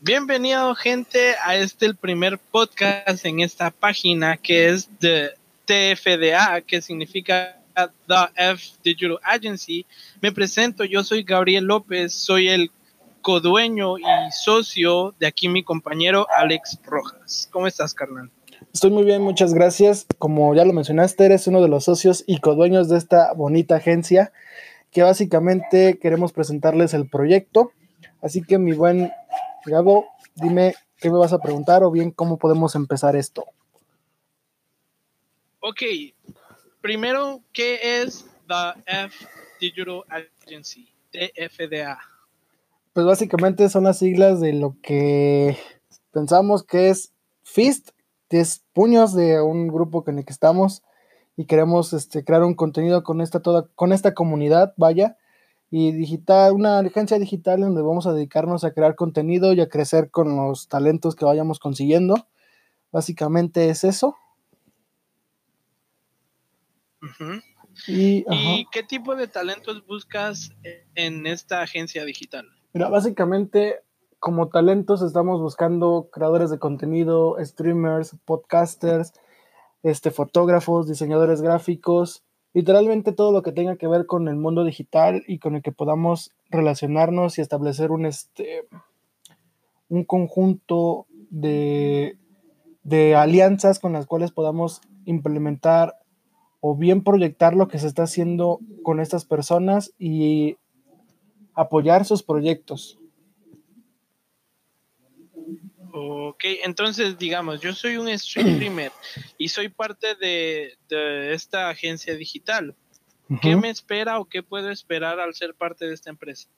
Bienvenido gente a este el primer podcast en esta página que es de TFDA, que significa The F Digital Agency. Me presento, yo soy Gabriel López, soy el codueño y socio de aquí mi compañero Alex Rojas. ¿Cómo estás, carnal? Estoy muy bien, muchas gracias. Como ya lo mencionaste, eres uno de los socios y codueños de esta bonita agencia que básicamente queremos presentarles el proyecto. Así que mi buen Gabo, dime qué me vas a preguntar o bien cómo podemos empezar esto. Ok, primero, ¿qué es The F Digital Agency? TFDA. Pues básicamente son las siglas de lo que pensamos que es FIST, que es puños de un grupo con el que estamos y queremos este, crear un contenido con esta, toda, con esta comunidad, vaya, y digital, una agencia digital donde vamos a dedicarnos a crear contenido y a crecer con los talentos que vayamos consiguiendo. Básicamente es eso. y, qué tipo de talentos buscas en esta agencia digital? Mira, básicamente como talentos estamos buscando creadores de contenido, streamers, podcasters, este, fotógrafos, diseñadores gráficos, literalmente todo lo que tenga que ver con el mundo digital y con el que podamos relacionarnos y establecer un, este, un conjunto de, de alianzas con las cuales podamos implementar o bien proyectar lo que se está haciendo con estas personas y apoyar sus proyectos. Ok, entonces digamos, yo soy un streamer y soy parte de, esta agencia digital. ¿Qué me espera o qué puedo esperar al ser parte de esta empresa?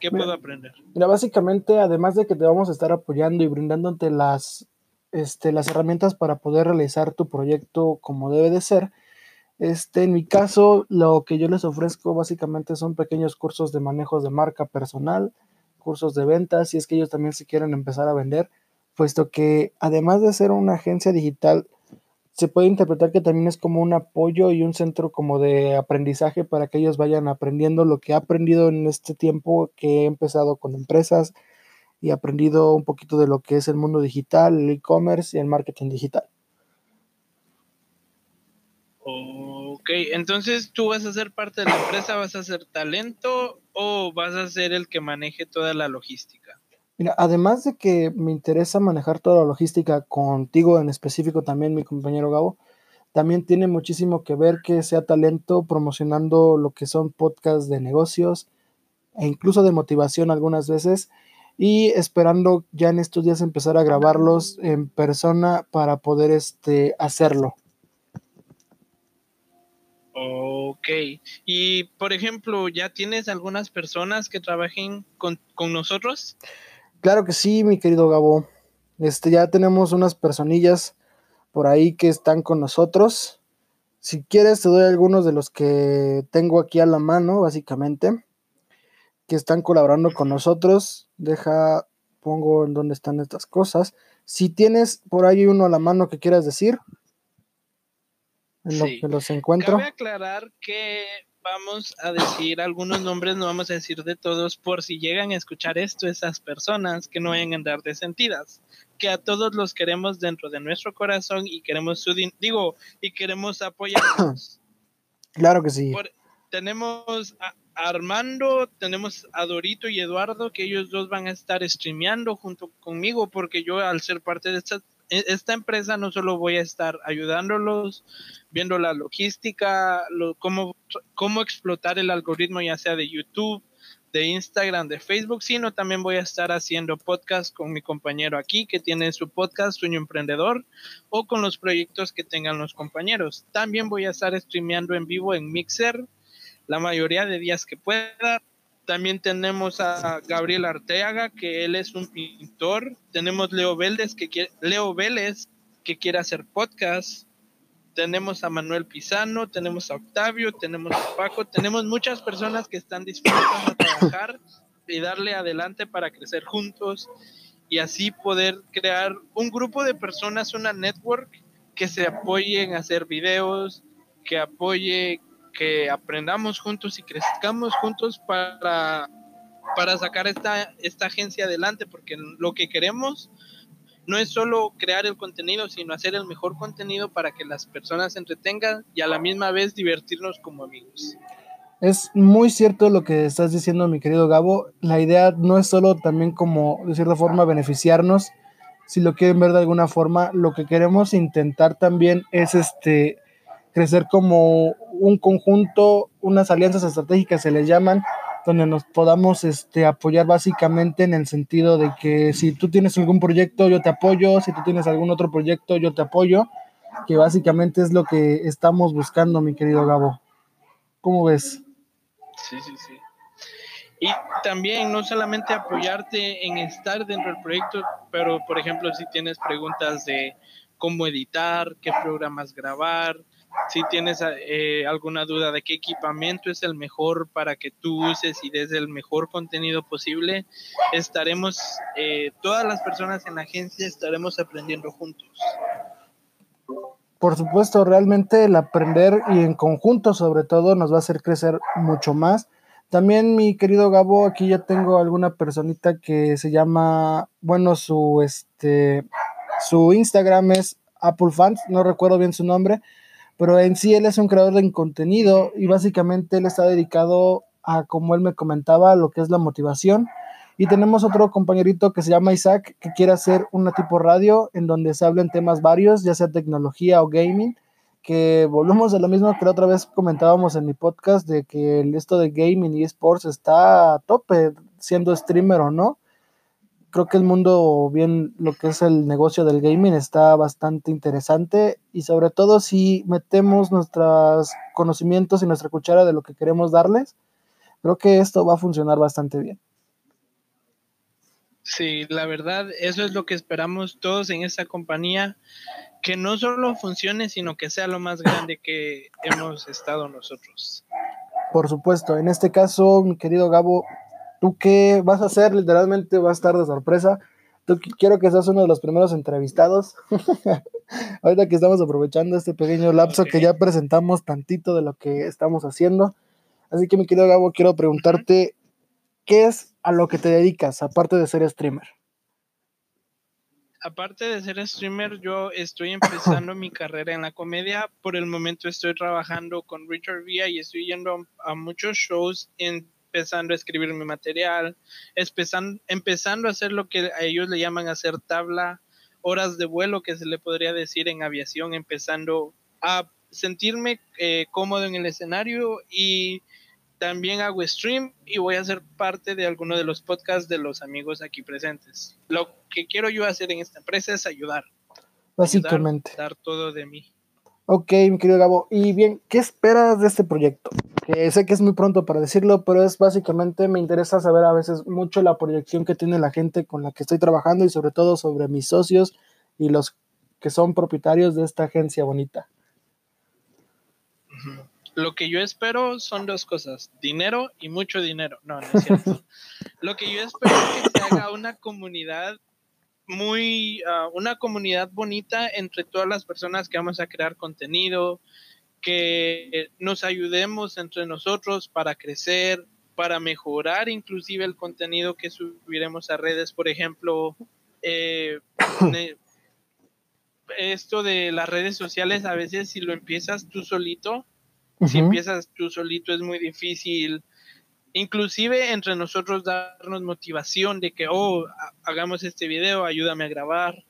¿Qué puedo aprender? Mira, básicamente, además de que te vamos a estar apoyando y brindándote las, este, las herramientas para poder realizar tu proyecto como debe de ser, este, en mi caso, lo que yo les ofrezco básicamente son pequeños cursos de manejos de marca personal, cursos de ventas, si es que ellos también se quieren empezar a vender puesto que además de ser una agencia digital, se puede interpretar que también es como un apoyo y un centro como de aprendizaje para que ellos vayan aprendiendo lo que he aprendido en este tiempo que he empezado con empresas y aprendido un poquito de lo que es el mundo digital, el e-commerce y el marketing digital. Ok, entonces tú vas a ser parte de la empresa, vas a ser talento o vas a ser el que maneje toda la logística. Mira, además de que me interesa manejar toda la logística contigo en específico también, mi compañero Gabo, también tiene muchísimo que ver que sea talento promocionando lo que son podcasts de negocios e incluso de motivación algunas veces y esperando ya en estos días empezar a grabarlos en persona para poder este, hacerlo. Ok, y por ejemplo, ¿ya tienes algunas personas que trabajen con, con nosotros? Claro que sí, mi querido Gabo. Este, ya tenemos unas personillas por ahí que están con nosotros. Si quieres, te doy algunos de los que tengo aquí a la mano, básicamente, que están colaborando con nosotros. Deja, pongo en dónde están estas cosas. Si tienes por ahí uno a la mano que quieras decir, en lo que los encuentro. Cabe aclarar que vamos a decir algunos nombres, no vamos a decir de todos, por si llegan a escuchar esto, esas personas que no vayan a andar de sentidas, que a todos los queremos dentro de nuestro corazón y queremos su digo y queremos apoyarlos. claro que sí. tenemos a Armando, tenemos a Dorito y Eduardo, que ellos dos van a estar streameando junto conmigo, porque yo al ser parte de esta esta empresa no solo voy a estar ayudándolos, viendo la logística, cómo, cómo explotar el algoritmo ya sea de YouTube, de Instagram, de Facebook, sino también voy a estar haciendo podcast con mi compañero aquí que tiene su podcast Sueño Emprendedor o con los proyectos que tengan los compañeros. También voy a estar streameando en vivo en Mixer la mayoría de días que pueda. También tenemos a Gabriel Arteaga, que él es un pintor. Tenemos Leo Vélez, que quiere, Leo Vélez, que quiere hacer podcast. Tenemos a Manuel Pizano, tenemos a Octavio, tenemos a Paco, tenemos muchas personas que están dispuestas a trabajar y darle adelante para crecer juntos y así poder crear un grupo de personas, una network que se apoyen a hacer videos, que apoye que aprendamos juntos y crezcamos juntos para para sacar esta, esta agencia adelante, porque lo que queremos no es solo crear el contenido, sino hacer el mejor contenido para que las personas se entretengan y a la misma vez divertirnos como amigos. Es muy cierto lo que estás diciendo, mi querido Gabo. La idea no es solo también como, de cierta forma, beneficiarnos, si lo quieren ver de alguna forma, lo que queremos intentar también es este crecer como un conjunto, unas alianzas estratégicas se les llaman, donde nos podamos este, apoyar básicamente en el sentido de que si tú tienes algún proyecto, yo te apoyo, si tú tienes algún otro proyecto, yo te apoyo, que básicamente es lo que estamos buscando, mi querido Gabo. ¿Cómo ves? Sí, sí, sí. Y también no solamente apoyarte en estar dentro del proyecto, pero por ejemplo si tienes preguntas de cómo editar, qué programas grabar, si tienes eh, alguna duda de qué equipamiento es el mejor para que tú uses y des el mejor contenido posible, estaremos, eh, todas las personas en la agencia estaremos aprendiendo juntos. Por supuesto, realmente el aprender y en conjunto sobre todo nos va a hacer crecer mucho más. También mi querido Gabo, aquí ya tengo alguna personita que se llama, bueno, su este su Instagram es Apple Fans, no recuerdo bien su nombre, pero en sí él es un creador de contenido y básicamente él está dedicado a, como él me comentaba, lo que es la motivación. Y tenemos otro compañerito que se llama Isaac, que quiere hacer una tipo radio en donde se hablen temas varios, ya sea tecnología o gaming, que volvemos a lo mismo que la otra vez comentábamos en mi podcast, de que esto de gaming y sports está a tope, siendo streamer o no creo que el mundo, bien lo que es el negocio del gaming, está bastante interesante y sobre todo si metemos nuestros conocimientos y nuestra cuchara de lo que queremos darles, creo que esto va a funcionar bastante bien. Sí, la verdad, eso es lo que esperamos todos en esta compañía, que no solo funcione, sino que sea lo más grande que hemos estado nosotros. Por supuesto, en este caso, mi querido Gabo, ¿Tú qué vas a hacer? Literalmente va a estar de sorpresa. Tú quiero que seas uno de los primeros entrevistados. Ahorita que estamos aprovechando este pequeño lapso que ya presentamos tantito de lo que estamos haciendo. Así que mi querido Gabo, quiero preguntarte, ¿qué es a lo que te dedicas, aparte de ser streamer? Aparte de ser streamer, yo estoy empezando mi carrera en la comedia. Por el momento estoy trabajando con Richard Villa y estoy yendo a muchos shows en empezando a escribir mi material, empezando, a hacer lo que a ellos le llaman hacer tabla, horas de vuelo que se le podría decir en aviación, empezando a sentirme eh, cómodo en el escenario y también hago stream y voy a ser parte de alguno de los podcasts de los amigos aquí presentes. Lo que quiero yo hacer en esta empresa es ayudar. Básicamente. dar todo de mí. Ok, mi querido Gabo. Y bien, ¿qué esperas de este proyecto? Que sé que es muy pronto para decirlo, pero es básicamente, me interesa saber a veces mucho la proyección que tiene la gente con la que estoy trabajando y sobre todo sobre mis socios y los que son propietarios de esta agencia bonita. Lo que yo espero son dos cosas, dinero y mucho dinero. No, no es cierto. Lo que yo espero es que se haga una comunidad muy, ah, una comunidad bonita entre todas las personas que vamos a crear contenido, que nos ayudemos entre nosotros para crecer, para mejorar inclusive el contenido que subiremos a redes, por ejemplo, eh, esto de las redes sociales, a veces si lo empiezas tú solito, si empiezas tú solito es muy difícil inclusive entre nosotros darnos motivación de que, oh, hagamos este video, ayúdame a grabar,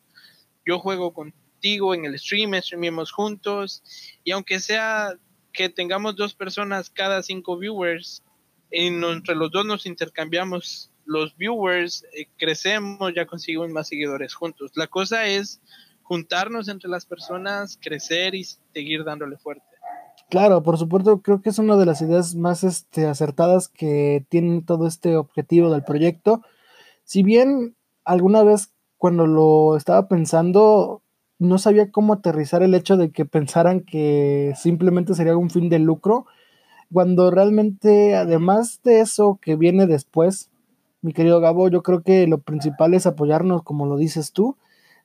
yo juego contigo en el stream, streamemos juntos, y aunque sea que tengamos dos personas cada cinco viewers, entre los dos nos intercambiamos los viewers, eh, crecemos, ya conseguimos más seguidores juntos. La cosa es juntarnos entre las personas, crecer y seguir dándole fuerte. Claro, por supuesto, creo que es una de las ideas más este, acertadas que tiene todo este objetivo del proyecto. Si bien alguna vez cuando lo estaba pensando, no sabía cómo aterrizar el hecho de que pensaran que simplemente sería un fin de lucro, cuando realmente, además de eso que viene después, mi querido Gabo, yo creo que lo principal es apoyarnos, como lo dices tú.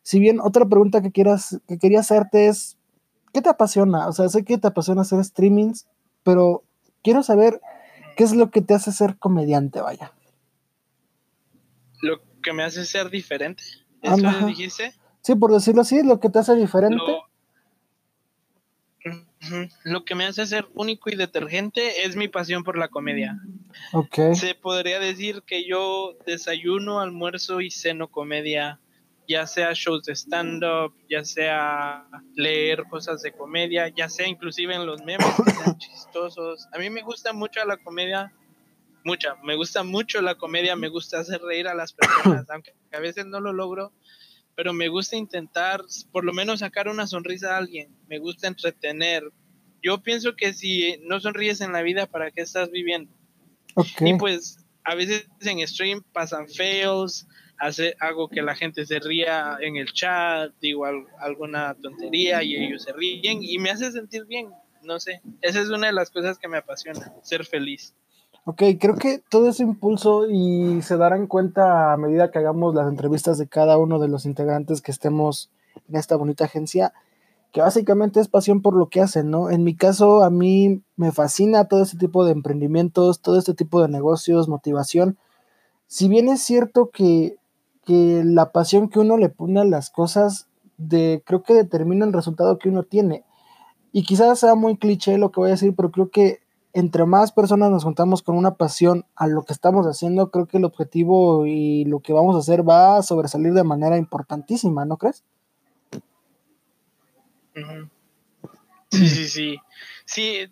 Si bien otra pregunta que quieras, que quería hacerte es, ¿qué te apasiona? O sea, sé que te apasiona hacer streamings, pero quiero saber qué es lo que te hace ser comediante, vaya. Lo que me hace ser diferente. ¿Eso dijiste? Sí, por decirlo así, lo que te hace diferente. Lo, que me hace ser único y detergente es mi pasión por la comedia. Okay. Se podría decir que yo desayuno, almuerzo y ceno comedia, ya sea shows de stand-up, ya sea leer cosas de comedia, ya sea inclusive en los memes que sean chistosos. A mí me gusta mucho la comedia mucha, me gusta mucho la comedia, me gusta hacer reír a las personas, aunque a veces no lo logro, pero me gusta intentar por lo menos sacar una sonrisa a alguien, me gusta entretener. Yo pienso que si no sonríes en la vida, ¿para qué estás viviendo? Y pues a veces en stream pasan fails, hace, hago que la gente se ría en el chat, digo alguna tontería y ellos se ríen y me hace sentir bien, no sé, esa es una de las cosas que me apasiona, ser feliz. Ok, creo que todo ese impulso y se darán cuenta a medida que hagamos las entrevistas de cada uno de los integrantes que estemos en esta bonita agencia, que básicamente es pasión por lo que hacen, ¿no? En mi caso, a mí me fascina todo este tipo de emprendimientos, todo este tipo de negocios, motivación. Si bien es cierto que, que la pasión que uno le pone a las cosas, de, creo que determina el resultado que uno tiene. Y quizás sea muy cliché lo que voy a decir, pero creo que entre más personas nos juntamos con una pasión a lo que estamos haciendo, creo que el objetivo y lo que vamos a hacer va a sobresalir de manera importantísima, ¿no crees? Sí, sí, sí. Sí,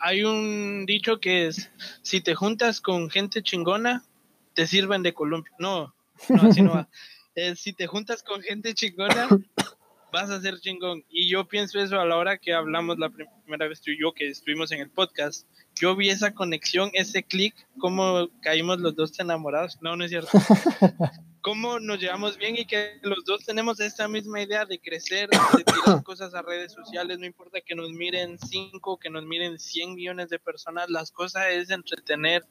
hay un dicho que es, si te juntas con gente chingona, te sirven de columpio. No, no, así no va. si te juntas con gente chingona, vas a ser chingón. Y yo pienso eso a la hora que hablamos la primera vez tú y yo, que estuvimos en el podcast. Yo vi esa conexión, ese clic, cómo caímos los dos enamorados. No, no es cierto. cómo nos llevamos bien y que los dos tenemos esta misma idea de crecer, de tirar cosas a redes sociales. No importa que nos miren 5, que nos miren 100 millones de personas. Las cosas es entretener,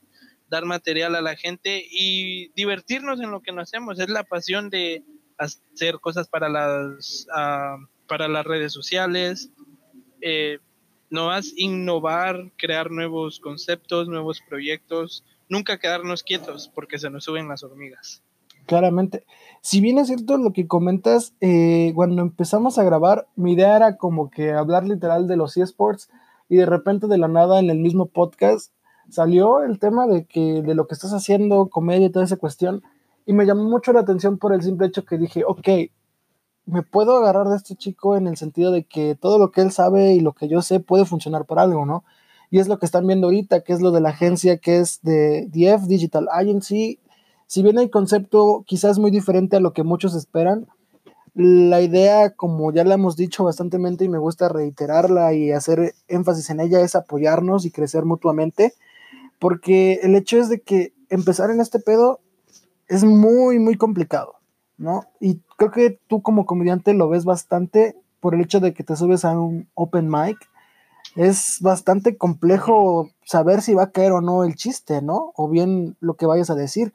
dar material a la gente y divertirnos en lo que nos hacemos. Es la pasión de hacer cosas para las, ah, para las redes sociales, eh, no más innovar, crear nuevos conceptos, nuevos proyectos, nunca quedarnos quietos porque se nos suben las hormigas. Claramente. Si bien es cierto lo que comentas, eh, cuando empezamos a grabar, mi idea era como que hablar literal de los eSports y de repente de la nada en el mismo podcast salió el tema de que de lo que estás haciendo, comedia toda esa cuestión. Y me llamó mucho la atención por el simple hecho que dije, ok, me puedo agarrar de este chico en el sentido de que todo lo que él sabe y lo que yo sé puede funcionar por algo, ¿no? Y es lo que están viendo ahorita, que es lo de la agencia que es de DF Digital Agency. Si bien el concepto quizás muy diferente a lo que muchos esperan, la idea, como ya la hemos dicho bastantemente y me gusta reiterarla y hacer énfasis en ella, es apoyarnos y crecer mutuamente, porque el hecho es de que empezar en este pedo es muy, muy complicado, ¿no? Y creo que tú como comediante lo ves bastante por el hecho de que te subes a un open mic. Es bastante complejo saber si va a caer o no el chiste, ¿no? O bien lo que vayas a decir.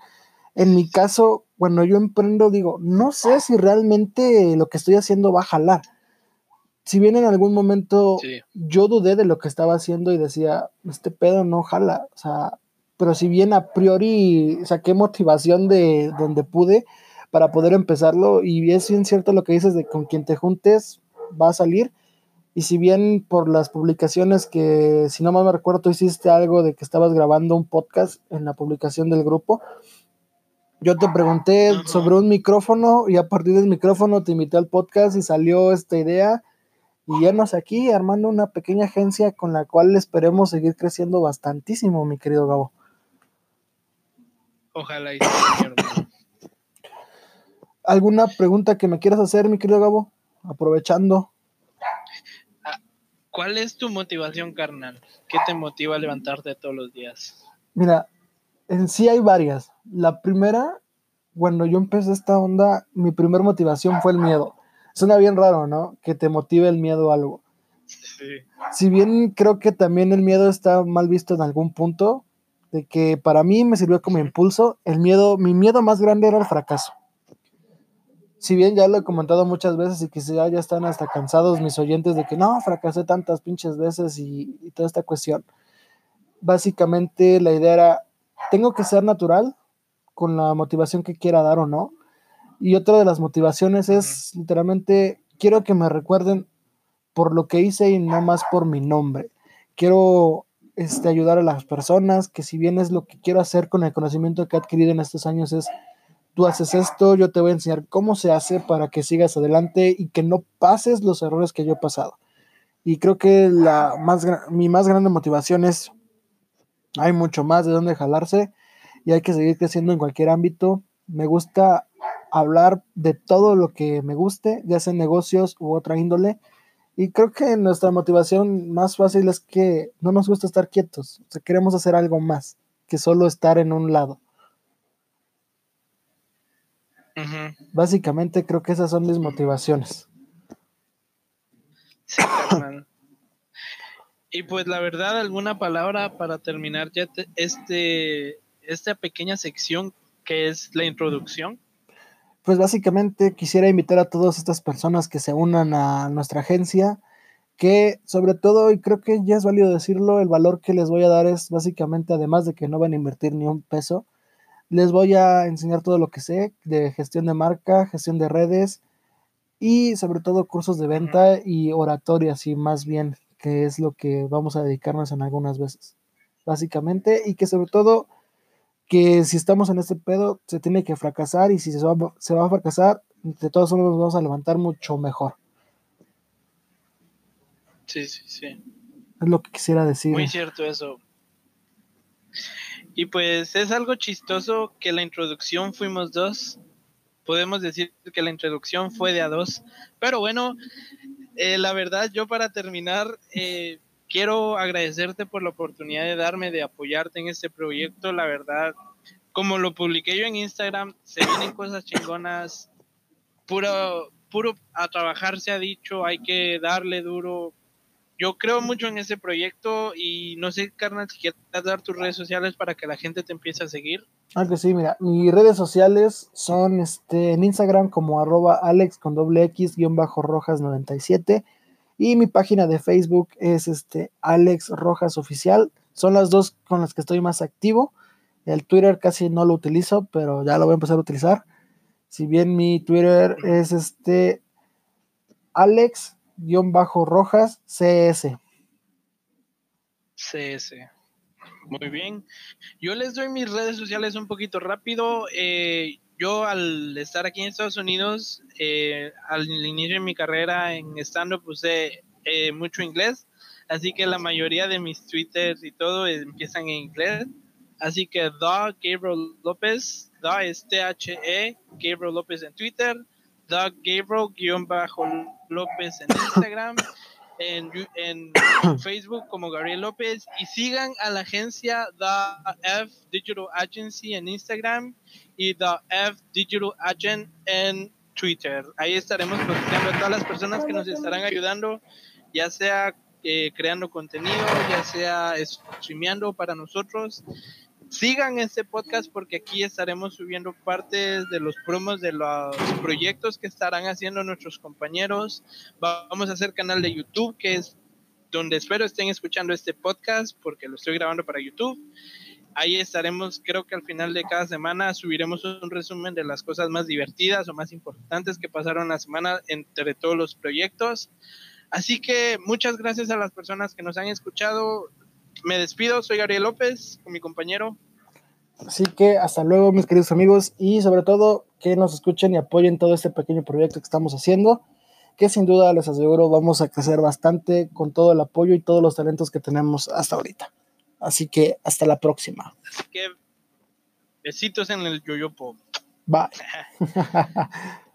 En mi caso, cuando yo emprendo, digo, no sé si realmente lo que estoy haciendo va a jalar. Si bien en algún momento yo dudé de lo que estaba haciendo y decía, este pedo no jala, o sea, pero si bien a priori saqué motivación de donde pude para poder empezarlo, y es bien cierto lo que dices de con quien te juntes va a salir, y si bien por las publicaciones que, si no mal me recuerdo, tú hiciste algo de que estabas grabando un podcast en la publicación del grupo, yo te pregunté sobre un micrófono y a partir del micrófono te invité al podcast y salió esta idea y ya nos aquí armando una pequeña agencia con la cual esperemos seguir creciendo bastantísimo, mi querido Gabo. Ojalá y ¿Alguna pregunta que me quieras hacer, mi querido Gabo? Aprovechando. Ah, ¿Cuál es tu motivación, carnal? ¿Qué te motiva a levantarte todos los días? Mira, en sí hay varias. La primera, cuando yo empecé esta onda, mi primer motivación fue el miedo. Suena bien raro, ¿no? Que te motive el miedo a algo. Sí. Si bien creo que también el miedo está mal visto en algún punto, de que para mí me sirvió como impulso. El miedo, mi miedo más grande era el fracaso. Si bien ya lo he comentado muchas veces y quizá ya están hasta cansados mis oyentes de que no, fracasé tantas pinches veces y, y toda esta cuestión. Básicamente la idea era, tengo que ser natural, con la motivación que quiera dar o no. Y otra de las motivaciones es literalmente, quiero que me recuerden por lo que hice y no más por mi nombre. Quiero este, ayudar a las personas, que si bien es lo que quiero hacer con el conocimiento que he adquirido en estos años es, tú haces esto, yo te voy a enseñar cómo se hace para que sigas adelante y que no pases los errores que yo he pasado. Y creo que la más, mi más grande motivación es, hay mucho más de dónde jalarse y hay que seguir creciendo en cualquier ámbito. Me gusta hablar de todo lo que me guste, ya sea negocios u otra índole. Y creo que nuestra motivación más fácil es que no nos gusta estar quietos. O sea, queremos hacer algo más que solo estar en un lado. Básicamente creo que esas son mis motivaciones. y pues la verdad, alguna palabra para terminar ya este esta pequeña sección que es la introducción? Pues básicamente quisiera invitar a todas estas personas que se unan a nuestra agencia, que sobre todo, y creo que ya es válido decirlo, el valor que les voy a dar es básicamente, además de que no van a invertir ni un peso, les voy a enseñar todo lo que sé de gestión de marca, gestión de redes y sobre todo cursos de venta y oratoria, así más bien, que es lo que vamos a dedicarnos en algunas veces, básicamente, y que sobre todo que si estamos en este pedo se tiene que fracasar y si se va, se va a fracasar, de todos modos nos vamos a levantar mucho mejor. Sí, sí, sí. Es lo que quisiera decir. Muy cierto eso. Y pues es algo chistoso que la introducción fuimos dos. Podemos decir que la introducción fue de a dos. Pero bueno, eh, la verdad, yo para terminar, eh, quiero agradecerte por la oportunidad de darme, de apoyarte en este proyecto. La verdad, como lo publiqué yo en Instagram, se vienen cosas chingonas. Puro, puro a trabajar se ha dicho, hay que darle duro. Yo creo mucho en ese proyecto y no sé, carnal, si quieres dar tus redes sociales para que la gente te empiece a seguir. Ah, que sí, mira, mis redes sociales son este, en Instagram como arroba alex con doble x guion bajo rojas 97 y mi página de Facebook es este Alex Rojas Oficial. Son las dos con las que estoy más activo. El Twitter casi no lo utilizo, pero ya lo voy a empezar a utilizar. Si bien mi Twitter es este Alex-Rojas CS. CS. Muy bien. Yo les doy mis redes sociales un poquito rápido. Eh, yo al estar aquí en Estados Unidos, eh, al inicio de mi carrera en stand-up usé eh, mucho inglés, así que la mayoría de mis twitters y todo empiezan en inglés. Así que Da Gabriel López, Da es T-H-E, Gabriel López en Twitter, Da Gabriel-López en Instagram en, en Facebook como Gabriel López y sigan a la agencia The F Digital Agency en Instagram y The F Digital Agent en Twitter. Ahí estaremos posteando a todas las personas que nos estarán ayudando, ya sea eh, creando contenido, ya sea streameando para nosotros sigan este podcast porque aquí estaremos subiendo partes de los promos de los proyectos que estarán haciendo nuestros compañeros. Vamos a hacer canal de YouTube que es donde espero estén escuchando este podcast porque lo estoy grabando para YouTube. Ahí estaremos, creo que al final de cada semana subiremos un resumen de las cosas más divertidas o más importantes que pasaron la semana entre todos los proyectos. Así que muchas gracias a las personas que nos han escuchado me despido, soy Gabriel López, con mi compañero. Así que hasta luego, mis queridos amigos, y sobre todo que nos escuchen y apoyen todo este pequeño proyecto que estamos haciendo, que sin duda les aseguro vamos a crecer bastante con todo el apoyo y todos los talentos que tenemos hasta ahorita. Así que hasta la próxima. Así que besitos en el yoyopo. Bye.